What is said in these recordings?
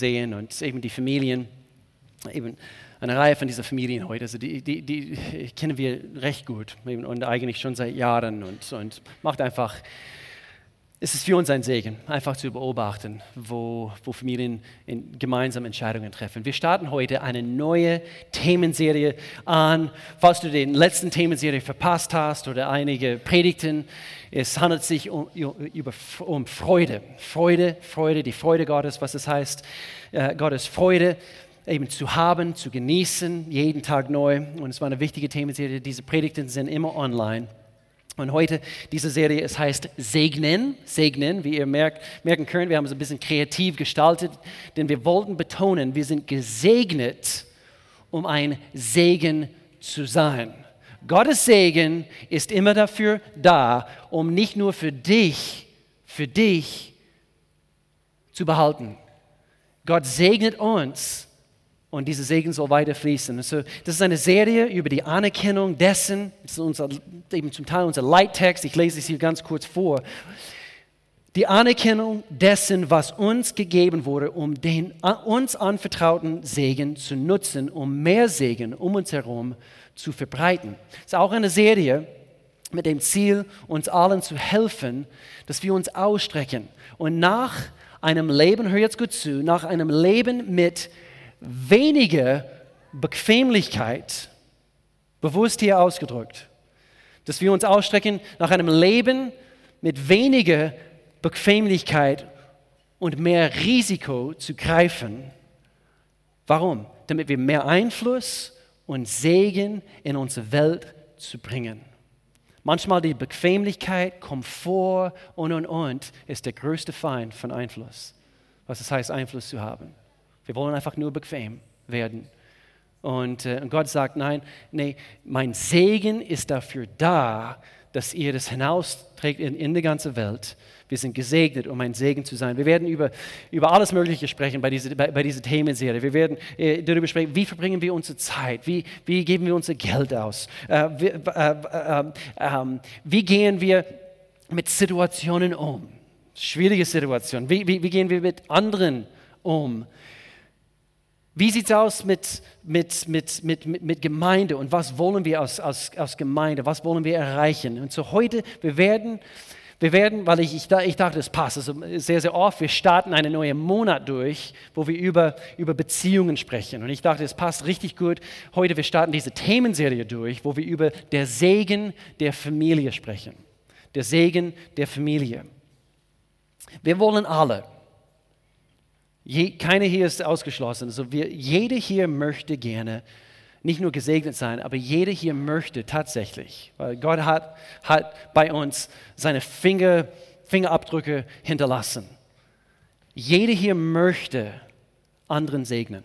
sehen und eben die Familien, eben eine Reihe von dieser Familien heute, also die, die, die kennen wir recht gut und eigentlich schon seit Jahren und, und macht einfach es ist für uns ein Segen, einfach zu beobachten, wo, wo Familien gemeinsam Entscheidungen treffen. Wir starten heute eine neue Themenserie an. Falls du den letzten Themenserie verpasst hast oder einige Predigten, es handelt sich um, über, um Freude. Freude, Freude, die Freude Gottes, was es heißt, äh, Gottes Freude eben zu haben, zu genießen, jeden Tag neu. Und es war eine wichtige Themenserie. Diese Predigten sind immer online. Und heute diese Serie, es heißt Segnen, Segnen, wie ihr merken könnt, wir haben es ein bisschen kreativ gestaltet, denn wir wollten betonen, wir sind gesegnet, um ein Segen zu sein. Gottes Segen ist immer dafür da, um nicht nur für dich, für dich zu behalten. Gott segnet uns, und dieser Segen soll weiter fließen. Also, das ist eine Serie über die Anerkennung dessen, das ist unser, eben zum Teil unser Leittext, ich lese es hier ganz kurz vor. Die Anerkennung dessen, was uns gegeben wurde, um den uns anvertrauten Segen zu nutzen, um mehr Segen um uns herum zu verbreiten. Es ist auch eine Serie mit dem Ziel, uns allen zu helfen, dass wir uns ausstrecken und nach einem Leben, hör jetzt gut zu, nach einem Leben mit weniger Bequemlichkeit, bewusst hier ausgedrückt, dass wir uns ausstrecken nach einem Leben mit weniger Bequemlichkeit und mehr Risiko zu greifen. Warum? Damit wir mehr Einfluss und Segen in unsere Welt zu bringen. Manchmal die Bequemlichkeit, Komfort und und und ist der größte Feind von Einfluss. Was es heißt, Einfluss zu haben. Wir wollen einfach nur bequem werden. Und, äh, und Gott sagt, nein, nee, mein Segen ist dafür da, dass ihr das hinausträgt in, in die ganze Welt. Wir sind gesegnet, um ein Segen zu sein. Wir werden über, über alles Mögliche sprechen bei dieser, bei, bei dieser Themenserie. Wir werden äh, darüber sprechen, wie verbringen wir unsere Zeit, wie, wie geben wir unser Geld aus, äh, wie, äh, äh, ähm, wie gehen wir mit Situationen um, schwierige Situationen, wie, wie, wie gehen wir mit anderen um. Wie sieht es aus mit, mit, mit, mit, mit, Gemeinde und was wollen wir aus, aus, aus Gemeinde, was wollen wir erreichen? Und so heute, wir werden, wir werden weil ich, ich, ich dachte, es passt, also sehr, sehr oft, wir starten einen neuen Monat durch, wo wir über, über Beziehungen sprechen. Und ich dachte, es passt richtig gut. Heute, wir starten diese Themenserie durch, wo wir über der Segen der Familie sprechen. Der Segen der Familie. Wir wollen alle, Je, keiner hier ist ausgeschlossen. Also wir, jeder hier möchte gerne nicht nur gesegnet sein, aber jeder hier möchte tatsächlich, weil Gott hat, hat bei uns seine Finger, Fingerabdrücke hinterlassen. Jeder hier möchte anderen segnen.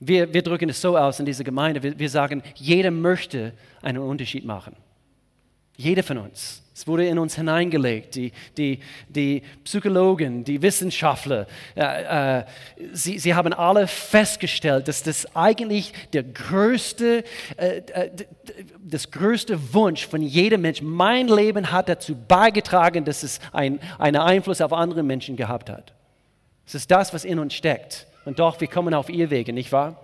Wir, wir drücken es so aus in dieser Gemeinde, wir, wir sagen, jeder möchte einen Unterschied machen. Jeder von uns. Es wurde in uns hineingelegt. Die, die, die Psychologen, die Wissenschaftler, äh, äh, sie, sie haben alle festgestellt, dass das eigentlich der größte, äh, äh das größte Wunsch von jedem Mensch, mein Leben hat dazu beigetragen, dass es ein, einen Einfluss auf andere Menschen gehabt hat. Es ist das, was in uns steckt. Und doch, wir kommen auf ihr Wege, nicht wahr?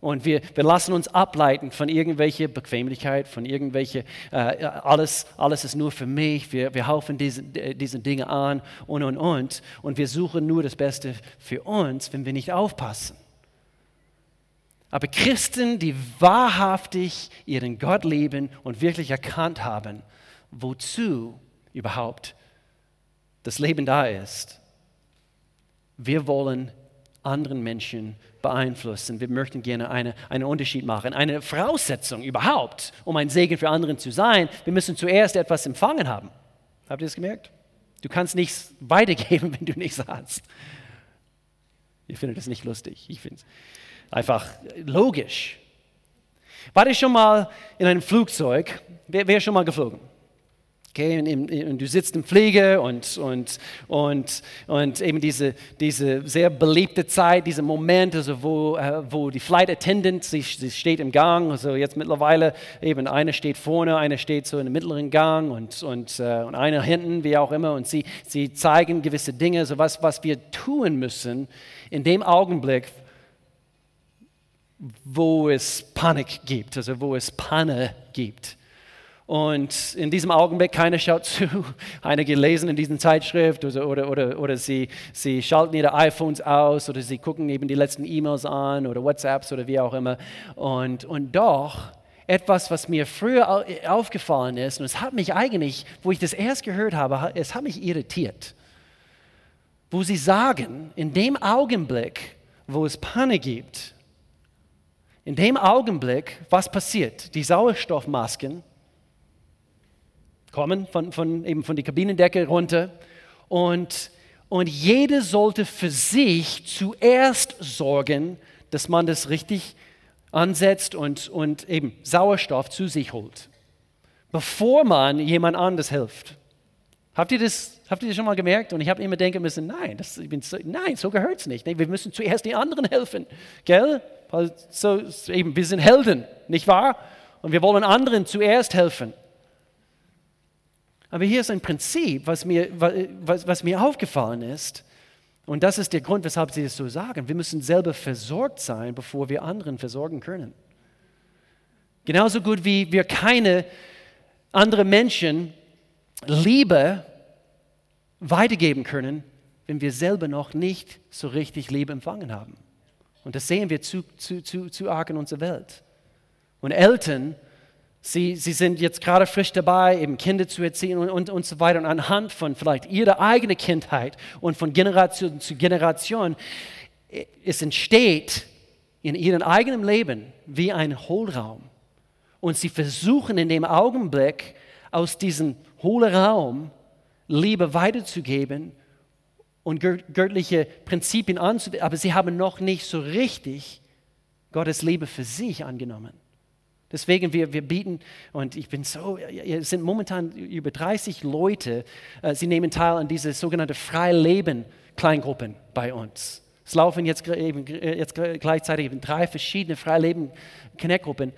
Und wir, wir lassen uns ableiten von irgendwelcher Bequemlichkeit, von irgendwelcher, äh, alles, alles ist nur für mich, wir, wir haufen diese, diese Dinge an und, und, und. Und wir suchen nur das Beste für uns, wenn wir nicht aufpassen. Aber Christen, die wahrhaftig ihren Gott lieben und wirklich erkannt haben, wozu überhaupt das Leben da ist, wir wollen anderen Menschen beeinflussen. Wir möchten gerne eine, einen Unterschied machen. Eine Voraussetzung überhaupt, um ein Segen für andere zu sein, wir müssen zuerst etwas empfangen haben. Habt ihr das gemerkt? Du kannst nichts weitergeben, wenn du nichts hast. Ich finde das nicht lustig. Ich finde es einfach logisch. War ich schon mal in einem Flugzeug? Wer, wer ist schon mal geflogen? Okay, und, du sitzt im Pflege und, und, und, und eben diese, diese sehr beliebte Zeit, dieser Moment, also wo, äh, wo die Flight Attendant, sie, sie steht im Gang, also jetzt mittlerweile eben eine steht vorne, eine steht so im mittleren Gang und, und, äh, und eine hinten, wie auch immer, und sie, sie zeigen gewisse Dinge, so was, was wir tun müssen in dem Augenblick, wo es Panik gibt, also wo es Panne gibt. Und in diesem Augenblick, keiner schaut zu. Einige lesen in diesen Zeitschrift oder, oder, oder, oder sie, sie schalten ihre iPhones aus oder sie gucken eben die letzten E-Mails an oder WhatsApps oder wie auch immer. Und, und doch, etwas, was mir früher aufgefallen ist, und es hat mich eigentlich, wo ich das erst gehört habe, es hat mich irritiert. Wo sie sagen, in dem Augenblick, wo es Panne gibt, in dem Augenblick, was passiert? Die Sauerstoffmasken kommen von, von, eben von der Kabinendecke runter und, und jeder sollte für sich zuerst sorgen, dass man das richtig ansetzt und, und eben Sauerstoff zu sich holt, bevor man jemand anderes hilft. Habt ihr das, habt ihr das schon mal gemerkt? Und ich habe immer denken müssen, nein, das, bin so, nein, so gehört es nicht. Nee, wir müssen zuerst den anderen helfen. Gell? So, eben, wir sind Helden, nicht wahr? Und wir wollen anderen zuerst helfen. Aber hier ist ein Prinzip, was mir, was, was mir aufgefallen ist. Und das ist der Grund, weshalb sie das so sagen. Wir müssen selber versorgt sein, bevor wir anderen versorgen können. Genauso gut wie wir keine anderen Menschen Liebe weitergeben können, wenn wir selber noch nicht so richtig Liebe empfangen haben. Und das sehen wir zu, zu, zu, zu arg in unserer Welt. Und Eltern Sie, sie sind jetzt gerade frisch dabei, eben Kinder zu erziehen und, und, und so weiter. Und anhand von vielleicht ihrer eigenen Kindheit und von Generation zu Generation, es entsteht in ihrem eigenen Leben wie ein Hohlraum. Und sie versuchen in dem Augenblick aus diesem hohlen Raum Liebe weiterzugeben und göttliche Prinzipien anzuwenden, aber sie haben noch nicht so richtig Gottes Liebe für sich angenommen. Deswegen, wir, wir bieten, und ich bin so, es sind momentan über 30 Leute, äh, sie nehmen teil an diese sogenannte Freileben-Kleingruppen bei uns. Es laufen jetzt, eben, jetzt gleichzeitig eben drei verschiedene Freileben-Connect-Gruppen.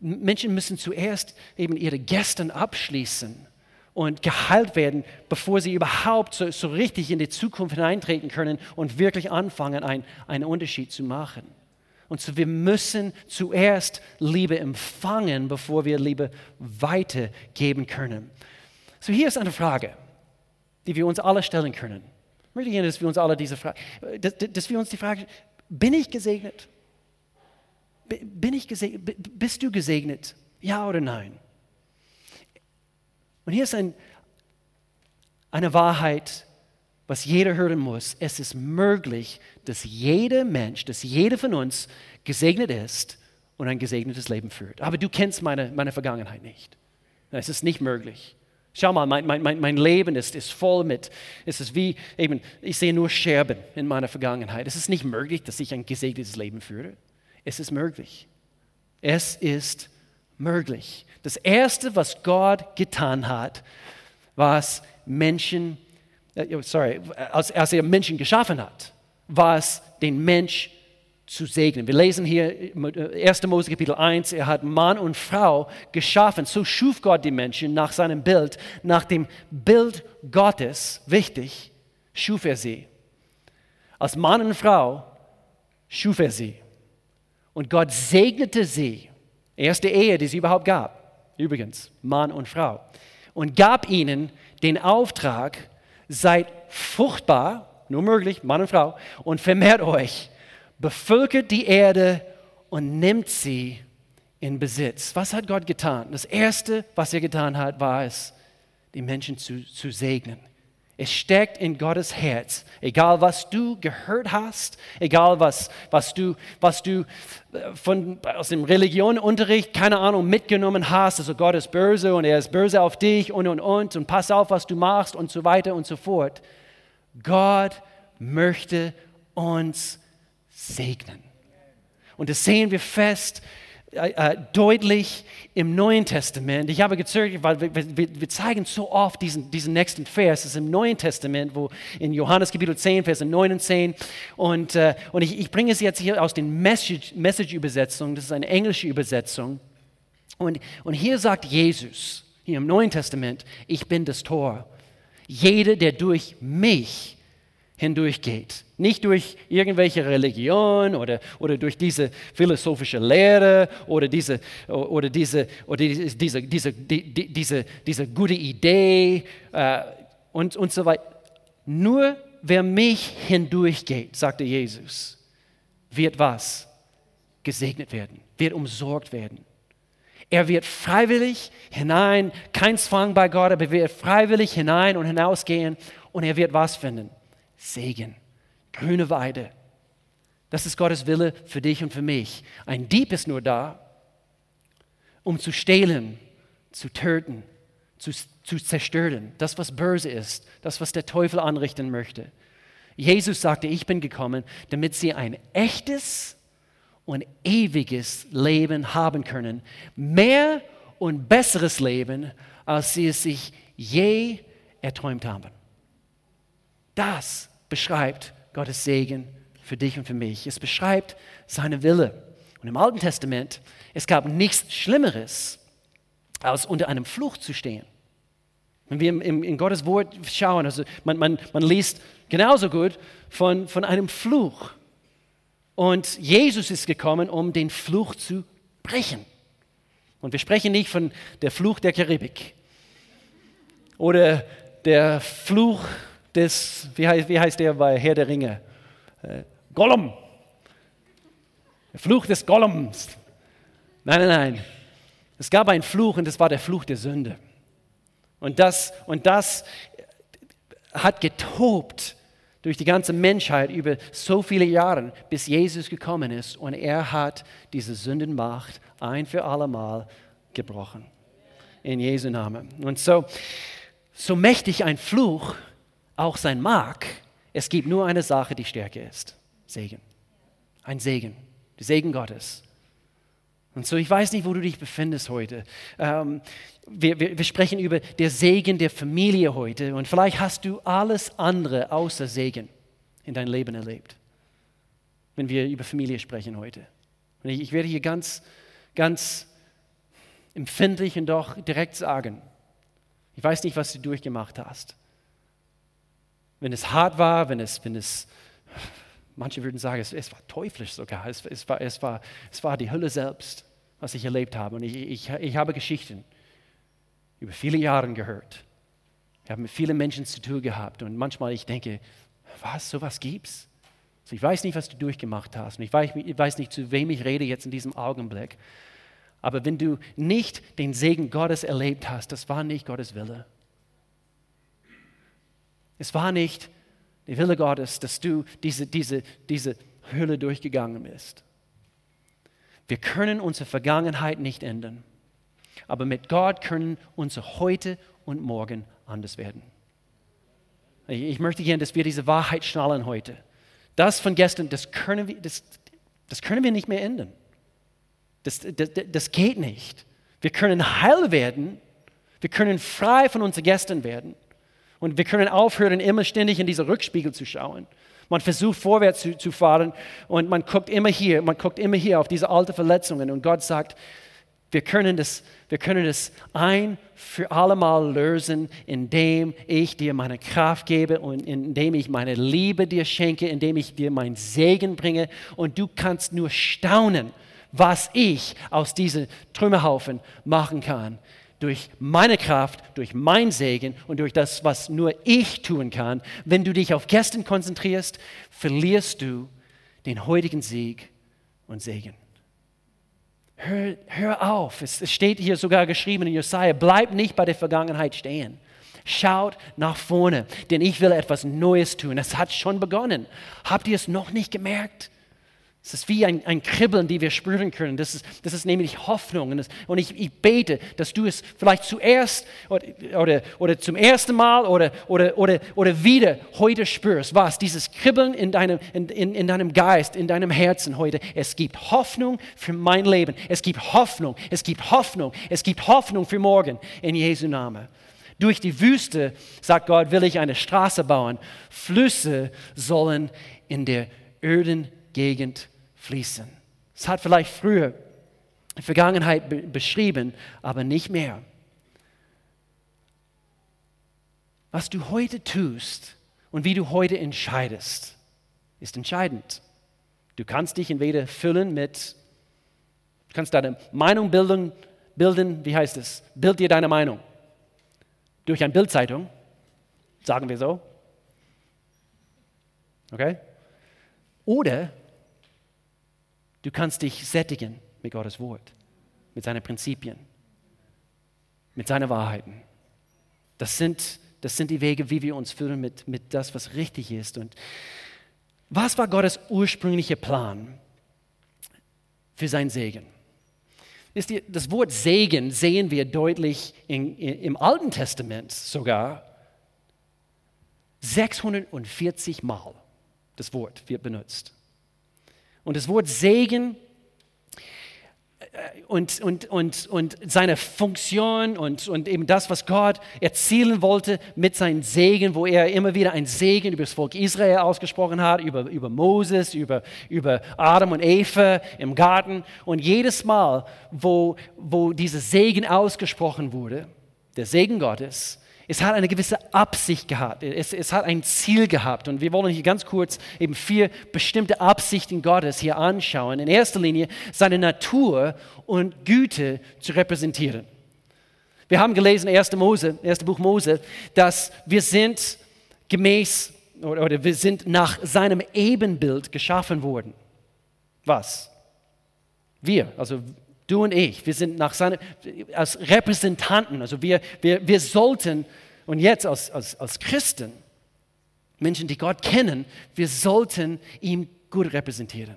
Menschen müssen zuerst eben ihre Gäste abschließen und geheilt werden, bevor sie überhaupt so, so richtig in die Zukunft hineintreten können und wirklich anfangen, ein, einen Unterschied zu machen. Und so, wir müssen zuerst Liebe empfangen, bevor wir Liebe weitergeben können. So, hier ist eine Frage, die wir uns alle stellen können. Ich möchte gerne, dass wir uns alle diese Frage, dass, dass wir uns die Frage, bin ich gesegnet? Bin ich gesegnet? Bist du gesegnet? Ja oder nein? Und hier ist ein, eine Wahrheit, was jeder hören muss. Es ist möglich, dass jeder Mensch, dass jeder von uns gesegnet ist und ein gesegnetes Leben führt. Aber du kennst meine, meine Vergangenheit nicht. Es ist nicht möglich. Schau mal, mein, mein, mein Leben ist, ist voll mit, es ist wie eben, ich sehe nur Scherben in meiner Vergangenheit. Es ist nicht möglich, dass ich ein gesegnetes Leben führe. Es ist möglich. Es ist möglich. Das Erste, was Gott getan hat, was Menschen sorry, als, als er Menschen geschaffen hat, war es den Mensch zu segnen. Wir lesen hier 1. Äh, Mose Kapitel 1, er hat Mann und Frau geschaffen. So schuf Gott die Menschen nach seinem Bild, nach dem Bild Gottes, wichtig, schuf er sie. Als Mann und Frau schuf er sie. Und Gott segnete sie. Erste Ehe, die es überhaupt gab. Übrigens, Mann und Frau. Und gab ihnen den Auftrag, seid fruchtbar, nur möglich, Mann und Frau, und vermehrt euch, bevölkert die Erde und nimmt sie in Besitz. Was hat Gott getan? Das Erste, was er getan hat, war es, die Menschen zu, zu segnen. Es steckt in Gottes Herz. Egal was du gehört hast, egal was, was du, was du äh, von, aus dem Religionunterricht, keine Ahnung, mitgenommen hast, also Gott ist böse und er ist böse auf dich und und und und pass auf, was du machst und so weiter und so fort. Gott möchte uns segnen. Und das sehen wir fest äh, äh, deutlich im Neuen Testament. Ich habe gezögert, weil wir, wir, wir, zeigen so oft diesen, diesen nächsten Vers. Es ist im Neuen Testament, wo in Johannes Kapitel 10, Vers 9 und 10. Und, äh, und ich, ich bringe es jetzt hier aus den Message-Übersetzungen. Message das ist eine englische Übersetzung. Und, und hier sagt Jesus, hier im Neuen Testament, ich bin das Tor. Jeder, der durch mich hindurchgeht. Nicht durch irgendwelche Religion oder, oder durch diese philosophische Lehre oder diese, oder diese, oder diese, diese, diese, die, diese, diese gute Idee äh, und, und so weiter. Nur wer mich hindurchgeht, sagte Jesus, wird was? Gesegnet werden, wird umsorgt werden. Er wird freiwillig hinein, kein Zwang bei Gott, aber er wird freiwillig hinein und hinausgehen und er wird was finden? Segen, grüne Weide. Das ist Gottes Wille für dich und für mich. Ein Dieb ist nur da, um zu stehlen, zu töten, zu, zu zerstören. Das, was böse ist, das, was der Teufel anrichten möchte. Jesus sagte, ich bin gekommen, damit sie ein echtes und ewiges Leben haben können. Mehr und besseres Leben, als sie es sich je erträumt haben. Das beschreibt Gottes Segen für dich und für mich. Es beschreibt seine Wille. Und im Alten Testament, es gab nichts Schlimmeres, als unter einem Fluch zu stehen. Wenn wir in Gottes Wort schauen, also man, man, man liest genauso gut von, von einem Fluch. Und Jesus ist gekommen, um den Fluch zu brechen. Und wir sprechen nicht von der Fluch der Karibik oder der Fluch des, wie heißt, wie heißt der bei Herr der Ringe? Äh, Gollum. Der Fluch des Gollums. Nein, nein, nein. Es gab einen Fluch und das war der Fluch der Sünde. Und das, und das hat getobt durch die ganze Menschheit über so viele Jahre, bis Jesus gekommen ist und er hat diese Sündenmacht ein für alle Mal gebrochen. In Jesu Namen. Und so, so mächtig ein Fluch auch sein mag, es gibt nur eine Sache, die stärker ist. Segen. Ein Segen. Der Segen Gottes. Und so, ich weiß nicht, wo du dich befindest heute. Ähm, wir, wir, wir, sprechen über den Segen der Familie heute. Und vielleicht hast du alles andere außer Segen in deinem Leben erlebt, wenn wir über Familie sprechen heute. Und ich, ich werde hier ganz, ganz empfindlich und doch direkt sagen, ich weiß nicht, was du durchgemacht hast wenn es hart war, wenn es, wenn es manche würden sagen, es, es war teuflisch sogar, es, es, war, es, war, es war die Hölle selbst, was ich erlebt habe. Und ich, ich, ich habe Geschichten über viele Jahre gehört. Ich habe mit vielen Menschen zu tun gehabt und manchmal ich denke, was, sowas gibt's? Also ich weiß nicht, was du durchgemacht hast und ich weiß, ich weiß nicht, zu wem ich rede jetzt in diesem Augenblick. Aber wenn du nicht den Segen Gottes erlebt hast, das war nicht Gottes Wille. Es war nicht der Wille Gottes, dass du diese, diese, diese Höhle durchgegangen bist. Wir können unsere Vergangenheit nicht ändern, aber mit Gott können unsere heute und morgen anders werden. Ich möchte gerne, dass wir diese Wahrheit schnallen heute. Das von gestern, das können wir, das, das können wir nicht mehr ändern. Das, das, das geht nicht. Wir können heil werden, wir können frei von unseren Gästen werden. Und wir können aufhören, immer ständig in diese Rückspiegel zu schauen. Man versucht vorwärts zu, zu, fahren und man guckt immer hier, man guckt immer hier auf diese alten Verletzungen. Und Gott sagt, wir können das, wir können das ein für alle Mal lösen, indem ich dir meine Kraft gebe und indem ich meine Liebe dir schenke, indem ich dir meinen Segen bringe. Und du kannst nur staunen, was ich aus diesem Trümmerhaufen machen kann durch meine Kraft, durch mein Segen und durch das, was nur ich tun kann. Wenn du dich auf gestern konzentrierst, verlierst du den heutigen Sieg und Segen. Hör, hör auf, es, es steht hier sogar geschrieben in Jesaja, bleib nicht bei der Vergangenheit stehen. Schaut nach vorne, denn ich will etwas Neues tun. Es hat schon begonnen. Habt ihr es noch nicht gemerkt? Es ist wie ein, ein Kribbeln, die wir spüren können. Das ist, das ist nämlich Hoffnung. Und, das, und ich, ich, bete, dass du es vielleicht zuerst oder, oder, oder zum ersten Mal oder, oder, oder, oder wieder heute spürst. Was? Dieses Kribbeln in deinem, in, in, in deinem Geist, in deinem Herzen heute. Es gibt Hoffnung für mein Leben. Es gibt Hoffnung. Es gibt Hoffnung. Es gibt Hoffnung für morgen. In Jesu Namen. Durch die Wüste, sagt Gott, will ich eine Straße bauen. Flüsse sollen in der öden Gegend fließen. Es hat vielleicht früher die Vergangenheit be beschrieben, aber nicht mehr. Was du heute tust und wie du heute entscheidest, ist entscheidend. Du kannst dich entweder füllen mit, du kannst deine Meinung bilden, bilden, wie heißt es? Bild dir deine Meinung. Durch eine Bildzeitung, sagen wir so. Okay? Oder Du kannst dich sättigen mit Gottes Wort, mit seinen Prinzipien, mit seinen Wahrheiten. Das sind, das sind die Wege, wie wir uns fühlen mit, mit das, was richtig ist. Und was war Gottes ursprünglicher Plan für sein Segen? Die, das Wort Segen sehen wir deutlich in, in, im Alten Testament sogar 640 Mal. Das Wort wird benutzt. Und das Wort Segen äh, und, und, und, und seine Funktion und, und eben das, was Gott erzielen wollte mit seinem Segen, wo er immer wieder ein Segen über das Volk Israel ausgesprochen hat, über, über Moses, über, über Adam und Eva im Garten. Und jedes Mal, wo, wo dieser Segen ausgesprochen wurde, der Segen Gottes, es hat eine gewisse Absicht gehabt. Es, es, hat ein Ziel gehabt. Und wir wollen hier ganz kurz eben vier bestimmte Absichten Gottes hier anschauen. In erster Linie seine Natur und Güte zu repräsentieren. Wir haben gelesen, 1. Mose, 1. Buch Mose, dass wir sind gemäß oder, wir sind nach seinem Ebenbild geschaffen worden. Was? Wir, also Du und ich, wir sind nach seiner, als Repräsentanten, also wir, wir, wir sollten, und jetzt als, als, als Christen, Menschen, die Gott kennen, wir sollten ihn gut repräsentieren.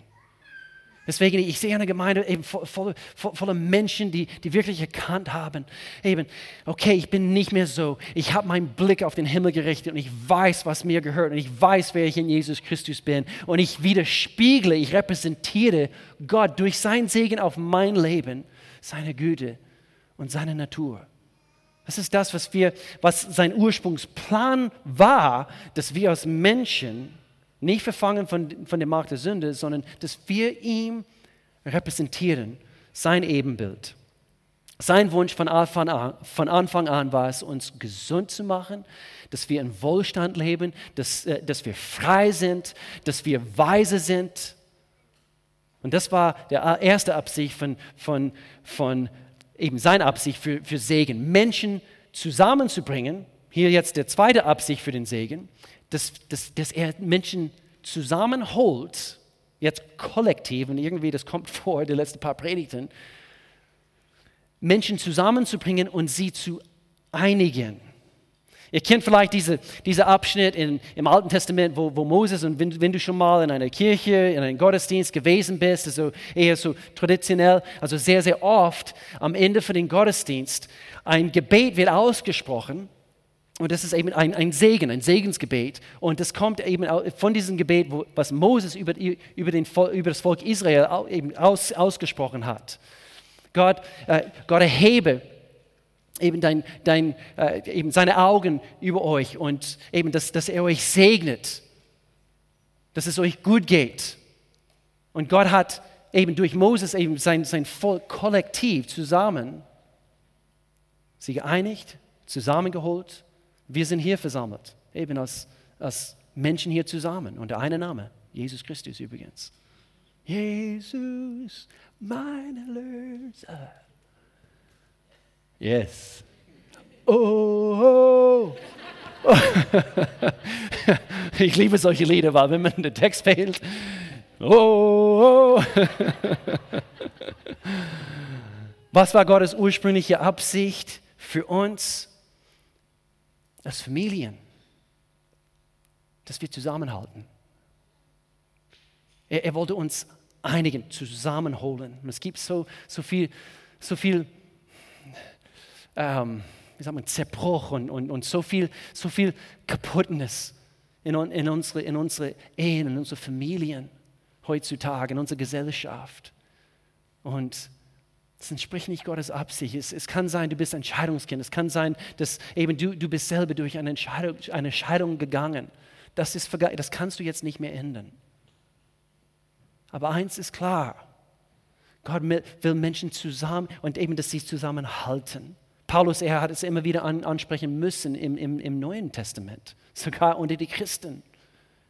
Deswegen, ich sehe eine Gemeinde eben voller, voller Menschen, die, die wirklich erkannt haben, eben, okay, ich bin nicht mehr so. Ich habe meinen Blick auf den Himmel gerichtet und ich weiß, was mir gehört und ich weiß, wer ich in Jesus Christus bin. Und ich widerspiegle, ich repräsentiere Gott durch sein Segen auf mein Leben, seine Güte und seine Natur. Das ist das, was wir, was sein Ursprungsplan war, dass wir als Menschen nicht verfangen von, von der Macht der Sünde, sondern dass wir ihm repräsentieren, sein Ebenbild. Sein Wunsch von Anfang, an, von Anfang an war es, uns gesund zu machen, dass wir in Wohlstand leben, dass, äh, dass wir frei sind, dass wir weise sind. Und das war der erste Absicht von, von, von eben seine Absicht für, für Segen, Menschen zusammenzubringen. Hier jetzt der zweite Absicht für den Segen, dass, dass, dass er Menschen zusammenholt, jetzt kollektiv, und irgendwie das kommt vor, die letzten paar Predigten, Menschen zusammenzubringen und sie zu einigen. Ihr kennt vielleicht diese, diesen Abschnitt in, im Alten Testament, wo, wo Moses, und wenn, wenn, du schon mal in einer Kirche, in einem Gottesdienst gewesen bist, also eher so traditionell, also sehr, sehr oft am Ende von dem Gottesdienst, ein Gebet wird ausgesprochen und das ist eben ein, ein Segen, ein Segensgebet. Und das kommt eben von diesem Gebet, wo, was Moses über, über, den, über das Volk Israel eben aus, ausgesprochen hat. Gott, äh, Gott erhebe eben, dein, dein, äh, eben seine Augen über euch und eben, dass, dass er euch segnet, dass es euch gut geht. Und Gott hat eben durch Moses eben sein, sein Volk kollektiv zusammen sie geeinigt, zusammengeholt wir sind hier versammelt, eben als, als Menschen hier zusammen. Und der eine Name, Jesus Christus übrigens. Jesus, mein Erlöser. Yes. Oh, oh. ich liebe solche Lieder, weil wenn man den Text fehlt, oh, oh. Was war Gottes ursprüngliche Absicht für uns? Als Familien, dass wir zusammenhalten. Er, er wollte uns einigen, zusammenholen. Und es gibt so, so viel, so viel ähm, wie sagt man, Zerbruch und, und, und so, viel, so viel Kaputtnis in, in, unsere, in unsere Ehen, in unsere Familien heutzutage, in unserer Gesellschaft. Und das entspricht nicht Gottes Absicht. Es, es, kann sein, du bist ein Scheidungskind. Es kann sein, dass eben du, du bist selber durch eine Scheidung, eine Scheidung gegangen. Das, ist, das kannst du jetzt nicht mehr ändern. Aber eins ist klar. Gott will Menschen zusammen und eben, dass sie zusammenhalten. Paulus, er hat es immer wieder an, ansprechen müssen im, im, im Neuen Testament, sogar unter die Christen.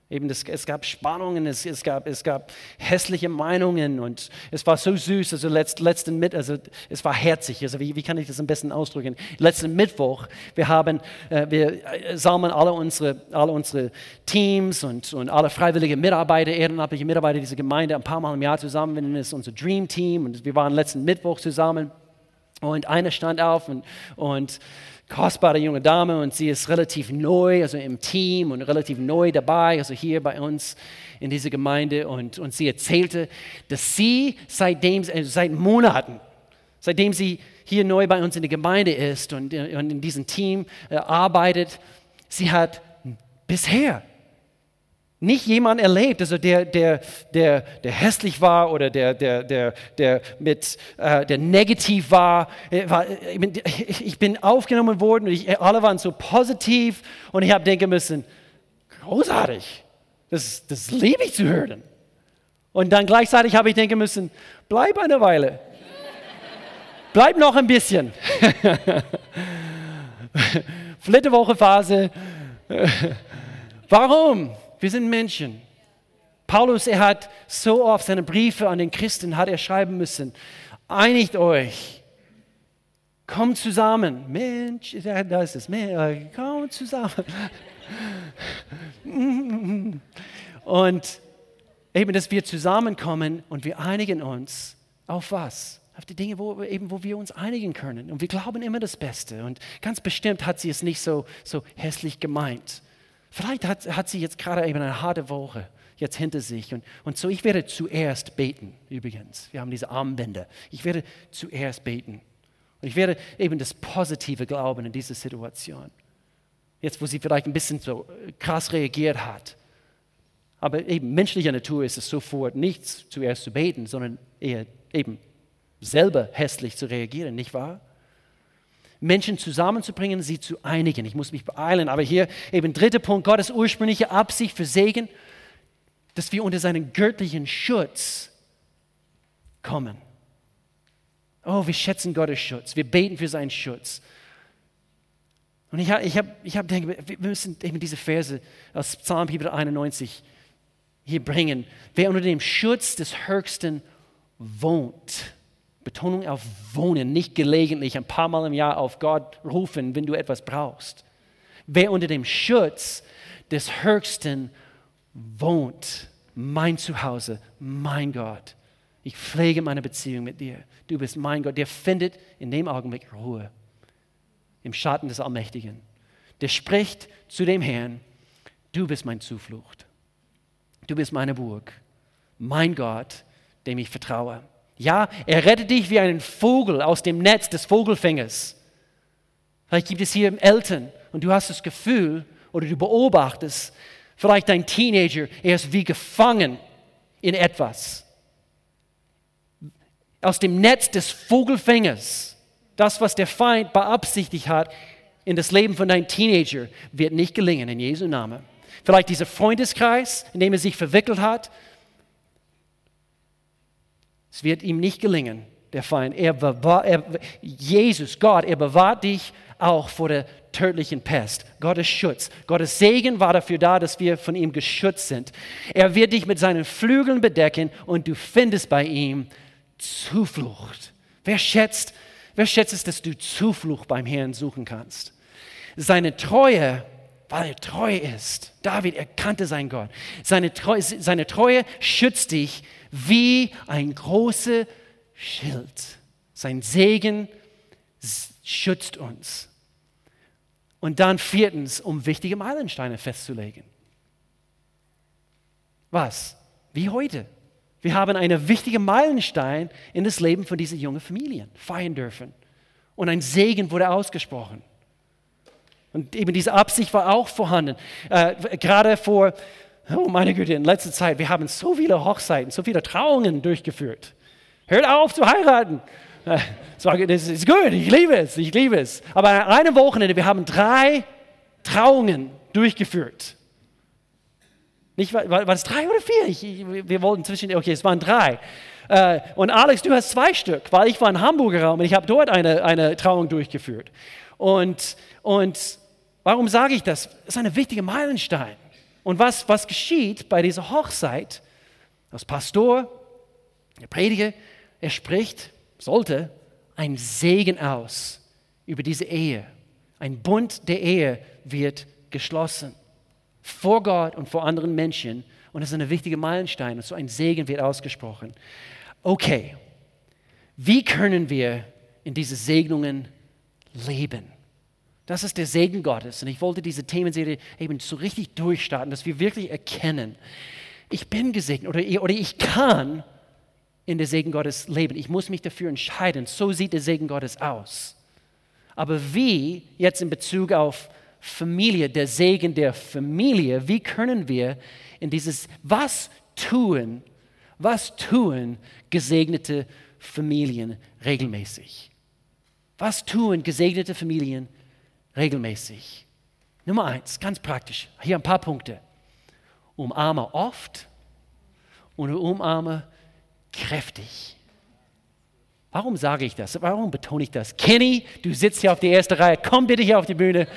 Eben, es, es gab Spannungen, es, es, gab, es gab hässliche Meinungen und es war so süß. Also letzt, letzten Mittwoch, also es war herzig. Also wie, wie kann ich das am besten ausdrücken? Letzten Mittwoch, wir haben, äh, wir äh, sammeln alle unsere, alle unsere Teams und, und alle freiwillige Mitarbeiter, ehrenamtliche Mitarbeiter dieser Gemeinde ein paar Mal im Jahr zusammen. Nennen es unser Dream Team und wir waren letzten Mittwoch zusammen und einer stand auf und, und kostbare junge Dame und sie ist relativ neu, also im Team und relativ neu dabei, also hier bei uns in dieser Gemeinde und, und sie erzählte, dass sie seitdem, also seit Monaten, seitdem sie hier neu bei uns in der Gemeinde ist und, und in diesem Team äh, arbeitet, sie hat bisher nicht jemand erlebt, also der, der, der, der hässlich war oder der, der, der, der, mit, äh, der negativ war. Äh, ich bin aufgenommen worden und ich, alle waren so positiv und ich habe denken müssen, großartig, das, das liebe ich zu hören. Und dann gleichzeitig habe ich denken müssen, bleib eine Weile. Bleib noch ein bisschen. Flitterwoche-Phase. Warum? Wir sind Menschen. Paulus, er hat so oft seine Briefe an den Christen hat er schreiben müssen. Einigt euch. Kommt zusammen. Mensch, da ist es. Kommt zusammen. Und eben, dass wir zusammenkommen und wir einigen uns auf was? Auf die Dinge, wo, eben, wo wir uns einigen können. Und wir glauben immer das Beste. Und ganz bestimmt hat sie es nicht so, so hässlich gemeint. Vielleicht hat, hat sie jetzt gerade eben eine harte Woche jetzt hinter sich. Und, und so, ich werde zuerst beten, übrigens. Wir haben diese Armbänder. Ich werde zuerst beten. Und ich werde eben das Positive glauben in dieser Situation. Jetzt, wo sie vielleicht ein bisschen so krass reagiert hat. Aber eben menschlicher Natur ist es sofort nicht zuerst zu beten, sondern eher eben selber hässlich zu reagieren, nicht wahr? Menschen zusammenzubringen, sie zu einigen. Ich muss mich beeilen, aber hier eben dritter Punkt, Gottes ursprüngliche Absicht für Segen, dass wir unter seinen göttlichen Schutz kommen. Oh, wir schätzen Gottes Schutz, wir beten für seinen Schutz. Und ich habe ich hab, ich hab denke, wir müssen eben diese Verse aus Psalm 91 hier bringen. Wer unter dem Schutz des Höchsten wohnt, Betonung auf wohnen, nicht gelegentlich ein paar Mal im Jahr auf Gott rufen, wenn du etwas brauchst. Wer unter dem Schutz des Höchsten wohnt, mein Zuhause, mein Gott. Ich pflege meine Beziehung mit dir. Du bist mein Gott. Der findet in dem Augenblick Ruhe im Schatten des Allmächtigen. Der spricht zu dem Herrn, du bist mein Zuflucht. Du bist meine Burg, mein Gott, dem ich vertraue. Ja, er rettet dich wie einen Vogel aus dem Netz des Vogelfängers. Vielleicht gibt es hier Eltern und du hast das Gefühl oder du beobachtest, vielleicht dein Teenager, er ist wie gefangen in etwas. Aus dem Netz des Vogelfängers, das, was der Feind beabsichtigt hat, in das Leben von deinem Teenager, wird nicht gelingen in Jesu Namen. Vielleicht dieser Freundeskreis, in dem er sich verwickelt hat, es wird ihm nicht gelingen, der Feind. Er bewahrt, er, Jesus, Gott, er bewahrt dich auch vor der tödlichen Pest. Gottes Schutz. Gottes Segen war dafür da, dass wir von ihm geschützt sind. Er wird dich mit seinen Flügeln bedecken und du findest bei ihm Zuflucht. Wer schätzt, wer schätzt es, dass du Zuflucht beim Herrn suchen kannst? Seine Treue, weil er treu ist. David erkannte seinen Gott. Seine Treue, seine Treue schützt dich wie ein großer Schild. Sein Segen schützt uns. Und dann viertens, um wichtige Meilensteine festzulegen. Was? Wie heute? Wir haben einen wichtigen Meilenstein in das Leben von diesen jungen Familien feiern dürfen. Und ein Segen wurde ausgesprochen. Und eben diese Absicht war auch vorhanden. Äh, gerade vor, oh meine Güte, in letzter Zeit, wir haben so viele Hochzeiten, so viele Trauungen durchgeführt. Hört auf zu heiraten. Äh, das ist gut, ich liebe es, ich liebe es. Aber an einem Wochenende, wir haben drei Trauungen durchgeführt. Nicht, war, war es drei oder vier? Ich, wir wollten zwischen, okay, es waren drei. Äh, und Alex, du hast zwei Stück, weil ich war in Hamburger Raum und ich habe dort eine, eine Trauung durchgeführt. Und, und warum sage ich das? Es ist ein wichtiger Meilenstein. Und was, was geschieht bei dieser Hochzeit? Das Pastor, der Prediger, er spricht, sollte, ein Segen aus über diese Ehe. Ein Bund der Ehe wird geschlossen vor Gott und vor anderen Menschen. Und das ist ein wichtiger Meilenstein. Und so ein Segen wird ausgesprochen. Okay, wie können wir in diese Segnungen leben? Das ist der Segen Gottes. Und ich wollte diese Themenserie eben so richtig durchstarten, dass wir wirklich erkennen, ich bin gesegnet oder, oder ich kann in der Segen Gottes leben. Ich muss mich dafür entscheiden. So sieht der Segen Gottes aus. Aber wie jetzt in Bezug auf Familie, der Segen der Familie, wie können wir in dieses, was tun, was tun gesegnete Familien regelmäßig? Was tun gesegnete Familien regelmäßig? Nummer eins, ganz praktisch, hier ein paar Punkte. Umarme oft und umarme kräftig. Warum sage ich das? Warum betone ich das? Kenny, du sitzt hier auf der ersten Reihe, komm bitte hier auf die Bühne.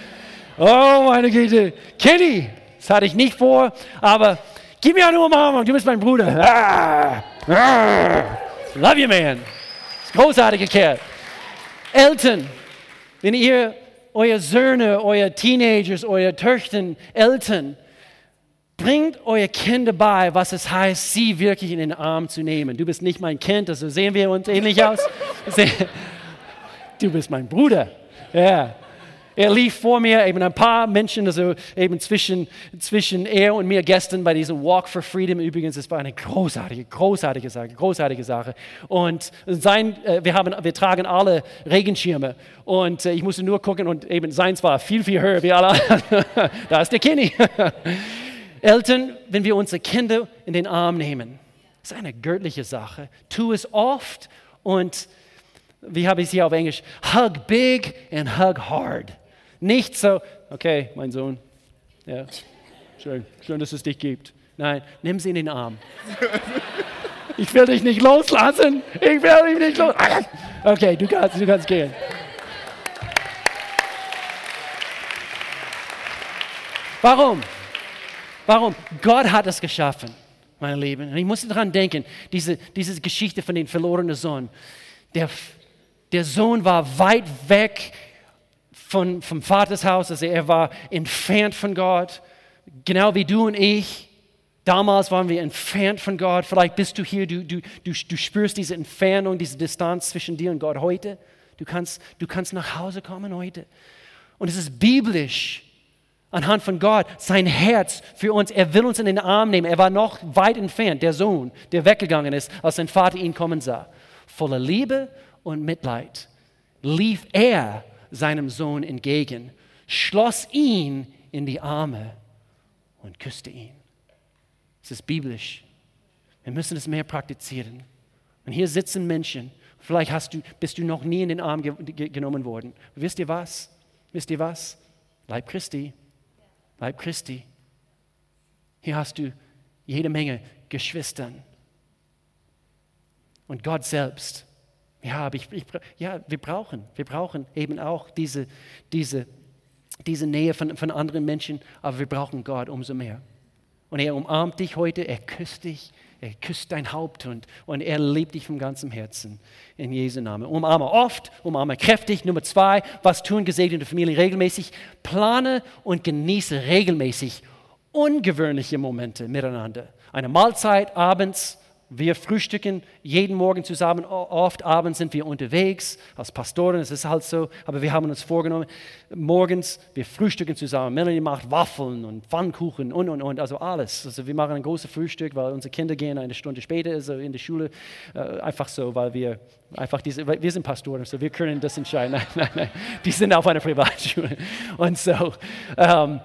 Oh, meine Güte. Kenny, das hatte ich nicht vor, aber gib mir eine Umarmung, du bist mein Bruder. Ah, ah, love you, man. Das ist großartiger Kerl. Eltern, wenn ihr eure Söhne, eure Teenagers, eure Töchter, Eltern, bringt eure Kinder bei, was es heißt, sie wirklich in den Arm zu nehmen. Du bist nicht mein Kind, also sehen wir uns ähnlich aus. Du bist mein Bruder. Ja. Er lief vor mir, eben ein paar Menschen, also eben zwischen, zwischen er und mir gestern bei diesem Walk for Freedom. Übrigens, es war eine großartige, großartige Sache, großartige Sache. Und sein, äh, wir, haben, wir tragen alle Regenschirme. Und äh, ich musste nur gucken und eben seins war viel, viel höher wie alle da ist der Kenny. Eltern, wenn wir unsere Kinder in den Arm nehmen, ist eine göttliche Sache. Tu es oft und wie habe ich es hier auf Englisch? Hug big and hug hard. Nicht so, okay, mein Sohn, ja, schön, schön, dass es dich gibt. Nein, nimm sie in den Arm. Ich will dich nicht loslassen. Ich will dich nicht loslassen. Okay, du kannst, du kannst gehen. Warum? Warum? Gott hat es geschaffen, meine Lieben. Und ich musste daran denken, diese, diese Geschichte von dem verlorenen Sohn. Der, der Sohn war weit weg von, vom Vatershaus, also er war entfernt von Gott, genau wie du und ich. Damals waren wir entfernt von Gott. Vielleicht bist du hier, du, du, du, du spürst diese Entfernung, diese Distanz zwischen dir und Gott heute. Du kannst, du kannst nach Hause kommen heute. Und es ist biblisch, anhand von Gott, sein Herz für uns. Er will uns in den Arm nehmen. Er war noch weit entfernt, der Sohn, der weggegangen ist, als sein Vater ihn kommen sah. Voller Liebe und Mitleid lief er seinem Sohn entgegen, schloss ihn in die Arme und küsste ihn. Es ist biblisch. Wir müssen es mehr praktizieren. Und hier sitzen Menschen, vielleicht hast du, bist du noch nie in den Arm ge ge genommen worden. Wisst ihr was? Wisst ihr was? Leib Christi. Leib Christi. Hier hast du jede Menge Geschwistern. Und Gott selbst ja, aber ich, ich, ja, wir brauchen, wir brauchen eben auch diese, diese, diese Nähe von, von anderen Menschen, aber wir brauchen Gott umso mehr. Und er umarmt dich heute, er küsst dich, er küsst dein Haupt und, und er liebt dich von ganzem Herzen. In Jesu Namen. Umarme oft, umarme kräftig. Nummer zwei, was tun gesegnete Familien regelmäßig? Plane und genieße regelmäßig ungewöhnliche Momente miteinander. Eine Mahlzeit abends wir frühstücken jeden Morgen zusammen, oft abends sind wir unterwegs als Pastoren, es ist halt so, aber wir haben uns vorgenommen, morgens, wir frühstücken zusammen. Melanie macht Waffeln und Pfannkuchen und, und, und, also alles. Also wir machen ein großes Frühstück, weil unsere Kinder gehen eine Stunde später also in die Schule, äh, einfach so, weil wir einfach diese, wir sind Pastoren, so wir können das entscheiden. Nein, nein, nein, die sind auf einer Privatschule. Und so, ähm,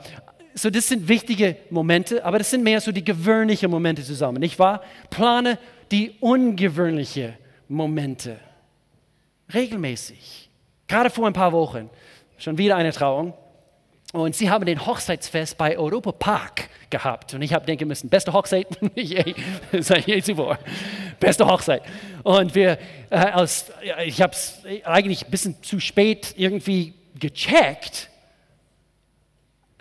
so das sind wichtige Momente, aber das sind mehr so die gewöhnlichen Momente zusammen, nicht wahr? Plane die ungewöhnlichen Momente. Regelmäßig. Gerade vor ein paar Wochen, schon wieder eine Trauung. Und sie haben den Hochzeitsfest bei Europa Park gehabt. Und ich habe denken müssen, beste Hochzeit seit je zuvor. Beste Hochzeit. Und wir, äh, als, ich habe es eigentlich ein bisschen zu spät irgendwie gecheckt.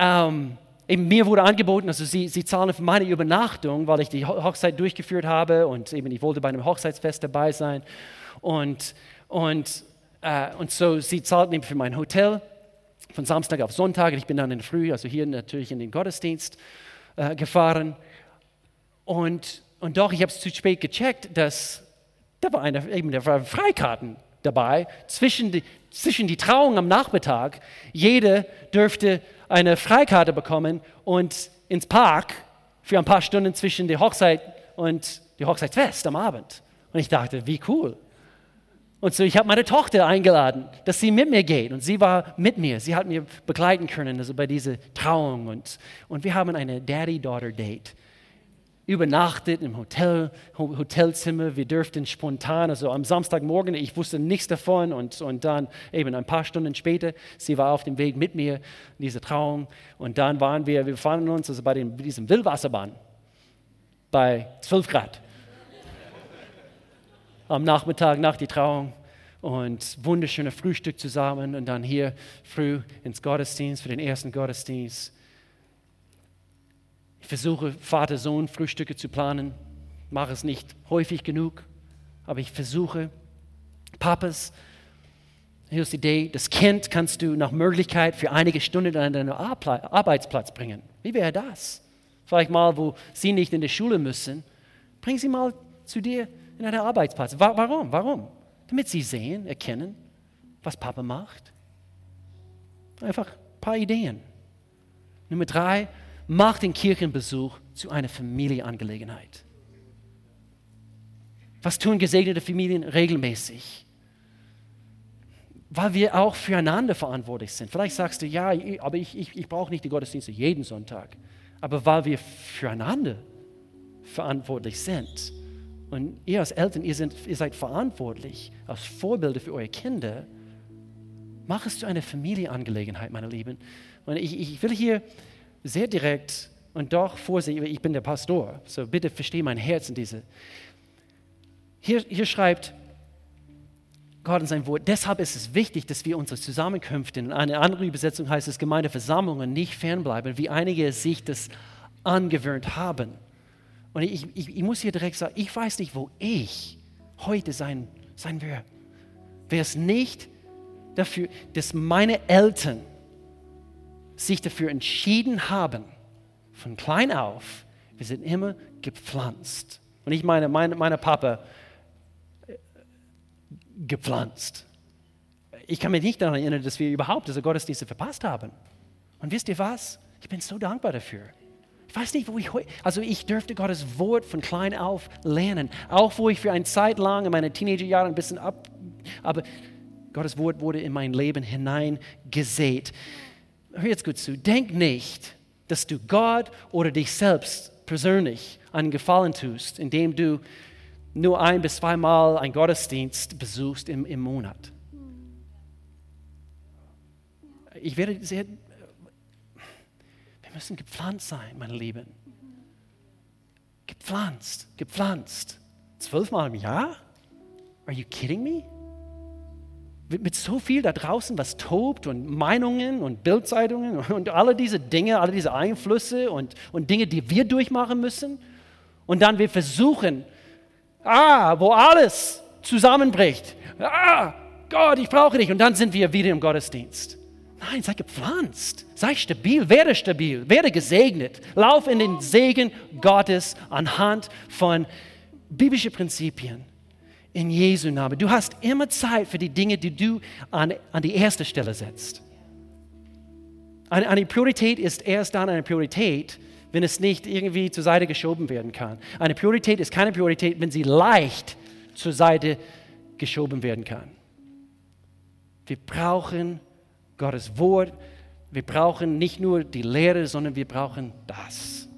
Ähm, Eben mir wurde angeboten, also sie, sie zahlen für meine Übernachtung, weil ich die Hochzeit durchgeführt habe und eben ich wollte bei einem Hochzeitsfest dabei sein. Und, und, äh, und so sie zahlten eben für mein Hotel von Samstag auf Sonntag. Ich bin dann in der Früh, also hier natürlich in den Gottesdienst äh, gefahren. Und, und doch, ich habe es zu spät gecheckt, dass da war eine, eben da waren Freikarten dabei zwischen die, zwischen die Trauung am Nachmittag. Jeder dürfte eine Freikarte bekommen und ins Park für ein paar Stunden zwischen der Hochzeit und der Hochzeitsfest am Abend. Und ich dachte, wie cool. Und so, ich habe meine Tochter eingeladen, dass sie mit mir geht. Und sie war mit mir. Sie hat mir begleiten können, also bei dieser Trauung. Und, und wir haben eine Daddy-Daughter-Date übernachtet im Hotel, Hotelzimmer. Wir dürften spontan, also am Samstagmorgen, ich wusste nichts davon und, und dann eben ein paar Stunden später, sie war auf dem Weg mit mir diese Trauung und dann waren wir, wir fanden uns also bei dem, diesem Wildwasserbahn bei 12 Grad am Nachmittag nach der Trauung und wunderschönes Frühstück zusammen und dann hier früh ins Gottesdienst für den ersten Gottesdienst ich versuche, Vater-Sohn-Frühstücke zu planen, mache es nicht häufig genug, aber ich versuche. Papas, hier ist die Idee, das Kind kannst du nach Möglichkeit für einige Stunden an deinen Arbeitsplatz bringen. Wie wäre das? Vielleicht mal, wo sie nicht in die Schule müssen, bring sie mal zu dir in einen Arbeitsplatz. Warum? Warum? Damit sie sehen, erkennen, was Papa macht. Einfach ein paar Ideen. Nummer drei, Mach den Kirchenbesuch zu einer Familienangelegenheit. Was tun gesegnete Familien regelmäßig? Weil wir auch füreinander verantwortlich sind. Vielleicht sagst du, ja, aber ich, ich, ich brauche nicht die Gottesdienste jeden Sonntag. Aber weil wir füreinander verantwortlich sind. Und ihr als Eltern, ihr, sind, ihr seid verantwortlich als Vorbilder für eure Kinder. Mach es zu einer Familienangelegenheit, meine Lieben. Und ich, ich will hier sehr direkt und doch vorsichtig, ich bin der Pastor, so bitte verstehe mein Herz in diese. Hier, hier schreibt Gott in seinem Wort, deshalb ist es wichtig, dass wir unsere Zusammenkünfte, in einer anderen Übersetzung heißt es Gemeindeversammlungen, nicht fernbleiben, wie einige sich das angewöhnt haben. Und ich, ich, ich muss hier direkt sagen, ich weiß nicht, wo ich heute sein, sein werde. Wäre es nicht dafür, dass meine Eltern sich dafür entschieden haben, von klein auf, wir sind immer gepflanzt. Und ich meine, meine, meine Papa äh, gepflanzt. Ich kann mich nicht daran erinnern, dass wir überhaupt diese Gottesdienste verpasst haben. Und wisst ihr was? Ich bin so dankbar dafür. Ich weiß nicht, wo ich heute, also ich dürfte Gottes Wort von klein auf lernen. Auch wo ich für eine Zeit lang in meinen Teenagerjahren ein bisschen ab, aber Gottes Wort wurde in mein Leben hineingesät hör jetzt gut zu, denk nicht, dass du Gott oder dich selbst persönlich einen Gefallen tust, indem du nur ein bis zweimal einen Gottesdienst besuchst im, im Monat. Ich werde sehr, wir müssen gepflanzt sein, meine Lieben. Gepflanzt, gepflanzt. Zwölfmal im Jahr? Are you kidding me? Mit so viel da draußen, was tobt und Meinungen und Bildzeitungen und alle diese Dinge, alle diese Einflüsse und, und Dinge, die wir durchmachen müssen. Und dann wir versuchen, ah, wo alles zusammenbricht. Ah, Gott, ich brauche dich. Und dann sind wir wieder im Gottesdienst. Nein, sei gepflanzt, sei stabil, werde stabil, werde gesegnet. Lauf in den Segen Gottes anhand von biblische Prinzipien in Jesu Namen. Du hast immer Zeit für die Dinge, die du an, an die erste Stelle setzt. Eine, eine Priorität ist erst dann eine Priorität, wenn es nicht irgendwie zur Seite geschoben werden kann. Eine Priorität ist keine Priorität, wenn sie leicht zur Seite geschoben werden kann. Wir brauchen Gottes Wort. Wir brauchen nicht nur die Lehre, sondern wir brauchen das.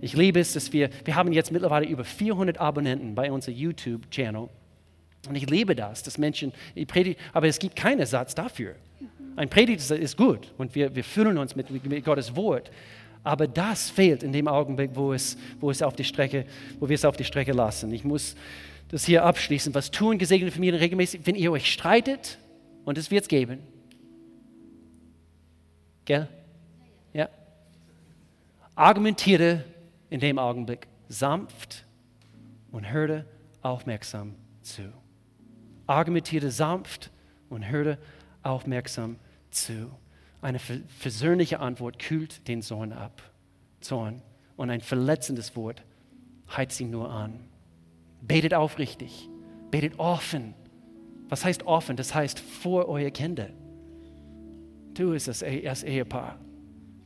Ich liebe es, dass wir, wir haben jetzt mittlerweile über 400 Abonnenten bei unserem YouTube-Channel. Und ich liebe das, dass Menschen, predige, aber es gibt keinen Ersatz dafür. Ein Predigt ist gut und wir, wir füllen uns mit, mit Gottes Wort. Aber das fehlt in dem Augenblick, wo, es, wo, es auf die Strecke, wo wir es auf die Strecke lassen. Ich muss das hier abschließen. Was tun gesegnete Familien regelmäßig? Wenn ihr euch streitet, und es wird es geben. Gell? Ja. Argumentiere in dem Augenblick sanft und höre aufmerksam zu. Argumentiere sanft und höre aufmerksam zu. Eine versöhnliche Antwort kühlt den Zorn ab. Zorn. Und ein verletzendes Wort heizt ihn nur an. Betet aufrichtig. Betet offen. Was heißt offen? Das heißt vor eure Kinder. Du es als Ehepaar.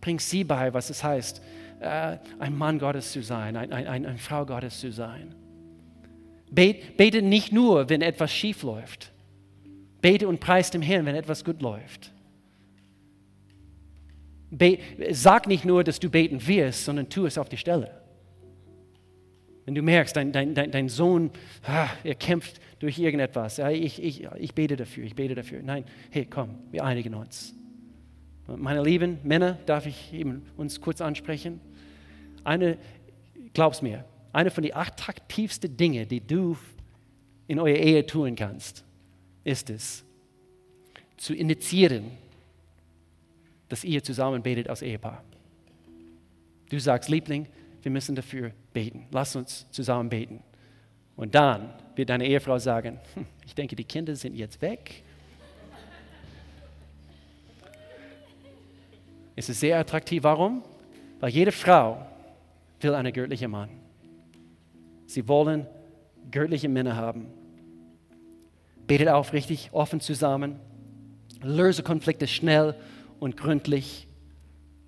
Bring sie bei, was es heißt, äh, ein Mann Gottes zu sein, ein, ein, ein, eine Frau Gottes zu sein. Bete nicht nur, wenn etwas schief läuft. Bete und preis dem Herrn, wenn etwas gut läuft. Sag nicht nur, dass du beten wirst, sondern tu es auf die Stelle. Wenn du merkst, dein, dein, dein, Sohn, er kämpft durch irgendetwas, ich, ich, ich bete dafür, ich bete dafür. Nein, hey, komm, wir einigen uns. Meine lieben Männer, darf ich eben uns kurz ansprechen? Eine, glaub's mir, eine von den attraktivsten Dingen, die du in eurer Ehe tun kannst, ist es, zu initiieren, dass ihr zusammen betet als Ehepaar. Du sagst, Liebling, wir müssen dafür beten. Lass uns zusammen beten. Und dann wird deine Ehefrau sagen, hm, ich denke, die Kinder sind jetzt weg. Es ist sehr attraktiv. Warum? Weil jede Frau will einen göttlichen Mann. Sie wollen göttliche Männer haben. Betet aufrichtig, offen zusammen. Löse Konflikte schnell und gründlich.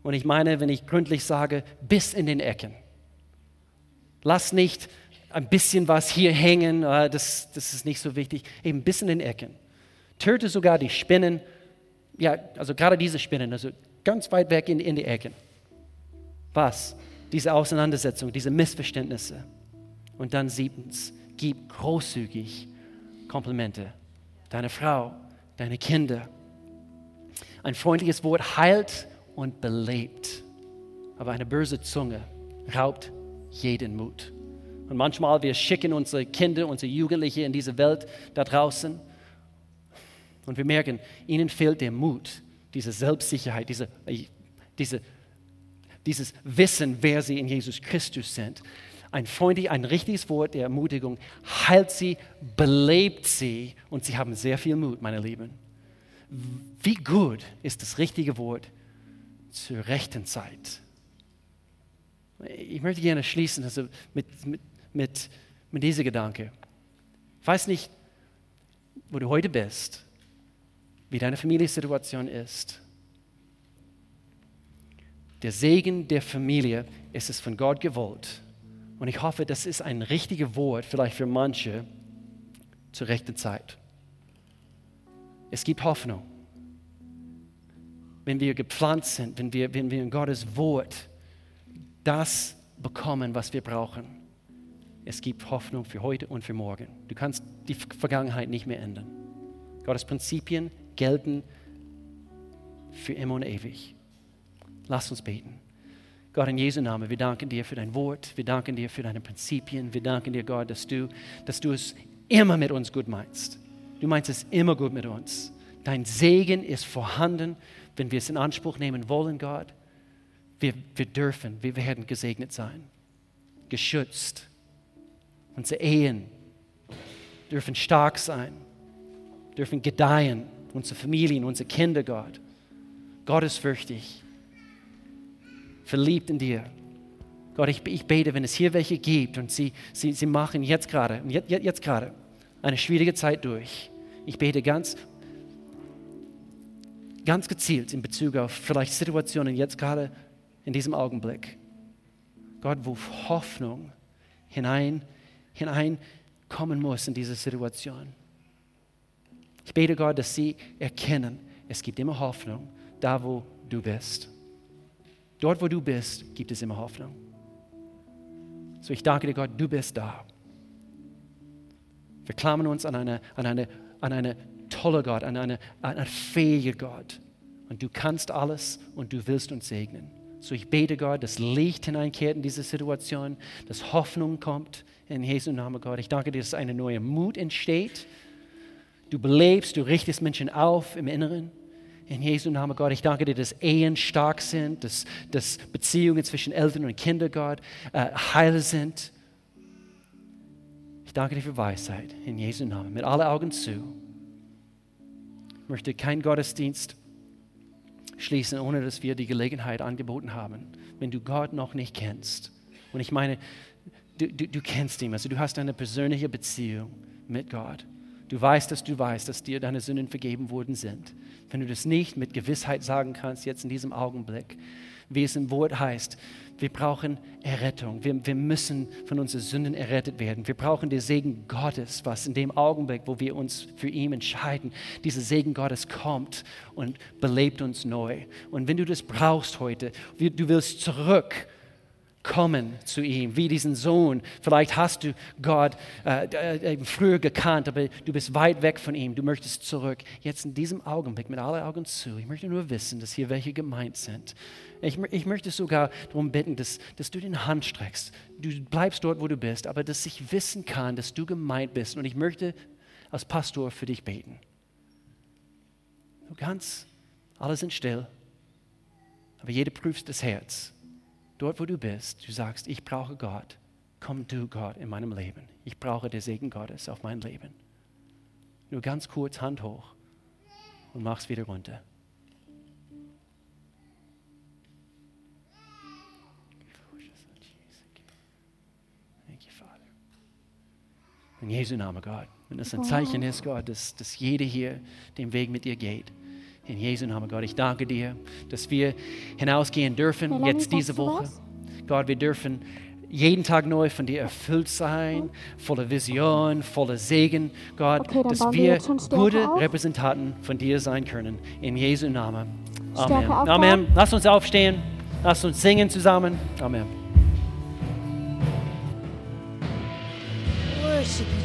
Und ich meine, wenn ich gründlich sage, bis in den Ecken. Lass nicht ein bisschen was hier hängen, ah, das, das ist nicht so wichtig, eben bis in den Ecken. Töte sogar die Spinnen, ja, also gerade diese Spinnen, also ganz weit weg in, in die Ecken. Was? Diese Auseinandersetzung, diese Missverständnisse. Und dann siebtens, gib großzügig Komplimente. Deine Frau, deine Kinder, ein freundliches Wort heilt und belebt, aber eine böse Zunge raubt jeden Mut. Und manchmal wir schicken unsere Kinder, unsere Jugendliche in diese Welt da draußen und wir merken, ihnen fehlt der Mut, diese Selbstsicherheit, diese, diese, dieses Wissen, wer sie in Jesus Christus sind. Ein freundlich, ein richtiges Wort der Ermutigung heilt sie, belebt sie und sie haben sehr viel Mut, meine Lieben. Wie gut ist das richtige Wort zur rechten Zeit? Ich möchte gerne schließen also mit, mit, mit, mit diesem Gedanke. Ich weiß nicht, wo du heute bist, wie deine Familiensituation ist. Der Segen der Familie ist es von Gott gewollt. Und ich hoffe, das ist ein richtiges Wort, vielleicht für manche, zur rechten Zeit. Es gibt Hoffnung. Wenn wir gepflanzt sind, wenn wir, wenn wir in Gottes Wort das bekommen, was wir brauchen. Es gibt Hoffnung für heute und für morgen. Du kannst die Vergangenheit nicht mehr ändern. Gottes Prinzipien gelten für immer und ewig. Lass uns beten. Gott, in Jesu Namen, wir danken dir für dein Wort, wir danken dir für deine Prinzipien, wir danken dir, Gott, dass du, dass du es immer mit uns gut meinst. Du meinst es immer gut mit uns. Dein Segen ist vorhanden, wenn wir es in Anspruch nehmen wollen, Gott. Wir, wir dürfen, wir werden gesegnet sein, geschützt. Unsere Ehen dürfen stark sein, dürfen gedeihen, unsere Familien, unsere Kinder, Gott. Gott ist fürchtig, verliebt in dir. Gott, ich, ich bete, wenn es hier welche gibt und sie, sie, sie machen jetzt gerade, jetzt, jetzt gerade eine schwierige Zeit durch. Ich bete ganz, ganz gezielt in Bezug auf vielleicht Situationen jetzt gerade in diesem Augenblick. Gott, wo Hoffnung hinein, hineinkommen muss in diese Situation. Ich bete Gott, dass sie erkennen, es gibt immer Hoffnung, da wo du bist. Dort, wo du bist, gibt es immer Hoffnung. So, ich danke dir, Gott, du bist da. Wir klammern uns an eine, an eine, an eine tolle Gott, an eine, an eine fähige Gott. Und du kannst alles und du willst uns segnen. So, ich bete Gott, dass Licht hineinkehrt in diese Situation, dass Hoffnung kommt in Jesu Namen, Gott. Ich danke dir, dass eine neue Mut entsteht. Du belebst, du richtest Menschen auf im Inneren. In Jesu Namen, Gott, ich danke dir, dass Ehen stark sind, dass, dass Beziehungen zwischen Eltern und Kindern, Gott, äh, heil sind. Ich danke dir für Weisheit. In Jesu Namen. Mit allen Augen zu. Ich möchte keinen Gottesdienst schließen, ohne dass wir die Gelegenheit angeboten haben. Wenn du Gott noch nicht kennst. Und ich meine, du, du, du kennst ihn, also du hast eine persönliche Beziehung mit Gott. Du weißt, dass du weißt, dass dir deine Sünden vergeben worden sind. Wenn du das nicht mit Gewissheit sagen kannst, jetzt in diesem Augenblick, wie es im Wort heißt, wir brauchen Errettung. Wir, wir müssen von unseren Sünden errettet werden. Wir brauchen den Segen Gottes, was in dem Augenblick, wo wir uns für ihn entscheiden, dieser Segen Gottes kommt und belebt uns neu. Und wenn du das brauchst heute, du willst zurück kommen zu ihm, wie diesen Sohn. Vielleicht hast du Gott äh, äh, früher gekannt, aber du bist weit weg von ihm. Du möchtest zurück. Jetzt in diesem Augenblick mit allen Augen zu. Ich möchte nur wissen, dass hier welche gemeint sind. Ich, ich möchte sogar darum bitten, dass, dass du den Hand streckst. Du bleibst dort, wo du bist, aber dass ich wissen kann, dass du gemeint bist. Und ich möchte als Pastor für dich beten. Du kannst, alle sind still, aber jeder prüft das Herz dort wo du bist, du sagst, ich brauche Gott, komm du Gott in meinem Leben. Ich brauche den Segen Gottes auf mein Leben. Nur ganz kurz Hand hoch und mach's wieder runter. In Jesu Namen, Gott. Wenn das ein Zeichen ist, Gott, dass, dass jeder hier den Weg mit dir geht. In Jesu Namen, Gott, ich danke dir, dass wir hinausgehen dürfen, jetzt diese Woche. Gott, wir dürfen jeden Tag neu von dir erfüllt sein, voller Vision, voller Segen, Gott, okay, dass wir gute auf. Repräsentanten von dir sein können. In Jesu Namen. Amen. Amen. Lass uns aufstehen. Lass uns singen zusammen. Amen. Worship.